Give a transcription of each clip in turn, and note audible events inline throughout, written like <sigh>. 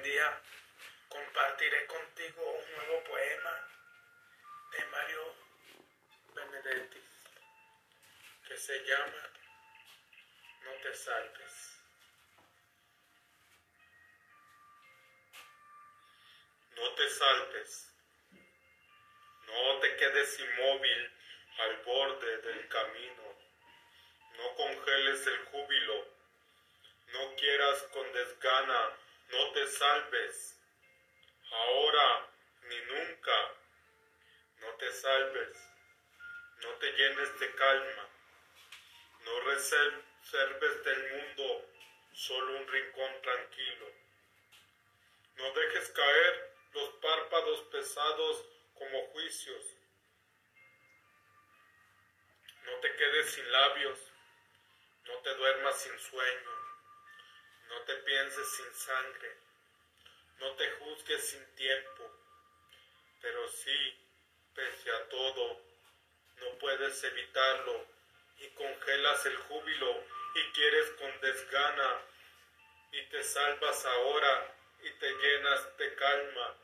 buen día. Compartiré contigo un nuevo poema de Mario Benedetti que se llama No te salves. No te salves. No te quedes inmóvil al borde del camino. No congeles el júbilo. No quieras con desgana. No te salves. Ahora ni nunca. No te salves. No te llenes de calma. No reserves del mundo solo un rincón tranquilo. No dejes caer los párpados pesados como juicios. No te quedes sin labios, no te duermas sin sueño, pienses sin sangre, no te juzgues sin tiempo, pero sí, pese a todo, no puedes evitarlo y congelas el júbilo y quieres con desgana y te salvas ahora y te llenas de calma.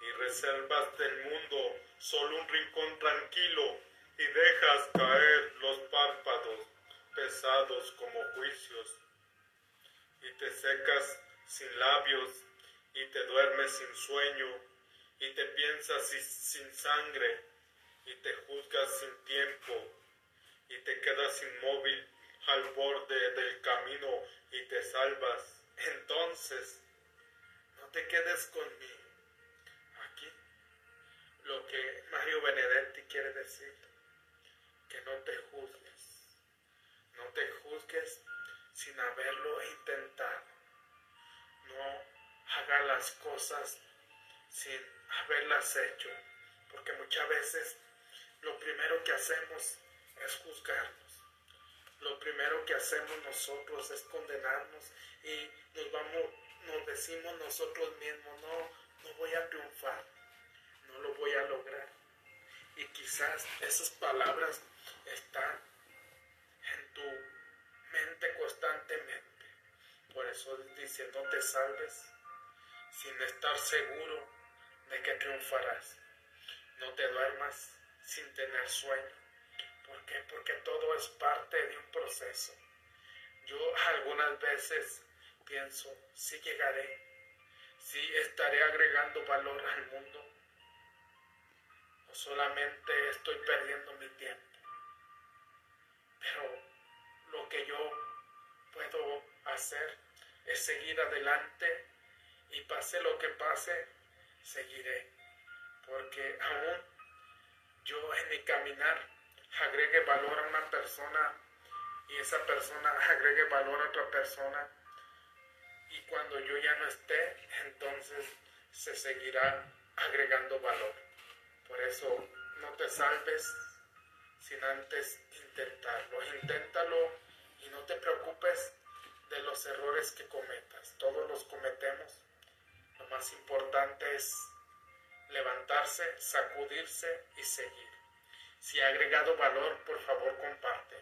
Y reservas del mundo solo un rincón tranquilo y dejas caer los párpados pesados como juicios y te secas sin labios y te duermes sin sueño y te piensas sin sangre y te juzgas sin tiempo y te quedas inmóvil al borde del camino y te salvas. Entonces, no te quedes conmigo aquí. Lo que Mario Benedetti quiere decir, que no te juzgues. No te juzgues cosas sin haberlas hecho. Porque muchas veces lo primero que hacemos es juzgarnos. Lo primero que hacemos nosotros es condenarnos y nos vamos, nos decimos nosotros mismos, no, no voy a triunfar, no lo voy a lograr. Y quizás esas palabras están en tu mente constantemente. Por eso dice, no te salves sin estar seguro de que triunfarás. No te duermas sin tener sueño. ¿Por qué? Porque todo es parte de un proceso. Yo algunas veces pienso, sí llegaré, sí estaré agregando valor al mundo, o solamente estoy perdiendo mi tiempo. Pero lo que yo puedo hacer es seguir adelante y pase lo que pase, seguiré. Porque aún yo en mi caminar agregue valor a una persona y esa persona <laughs> agregue valor a otra persona. Y cuando yo ya no esté, entonces se seguirá agregando valor. Por eso no te salves sin antes intentarlo. Inténtalo y no te preocupes de los errores que cometas. Todos los cometemos. Más importante es levantarse, sacudirse y seguir. Si ha agregado valor, por favor comparte.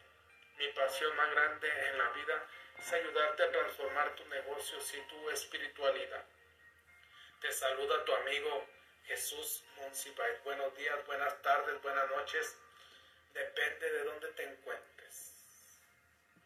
Mi pasión más grande en la vida es ayudarte a transformar tu negocio y tu espiritualidad. Te saluda tu amigo Jesús Monsibay. Buenos días, buenas tardes, buenas noches. Depende de dónde te encuentres.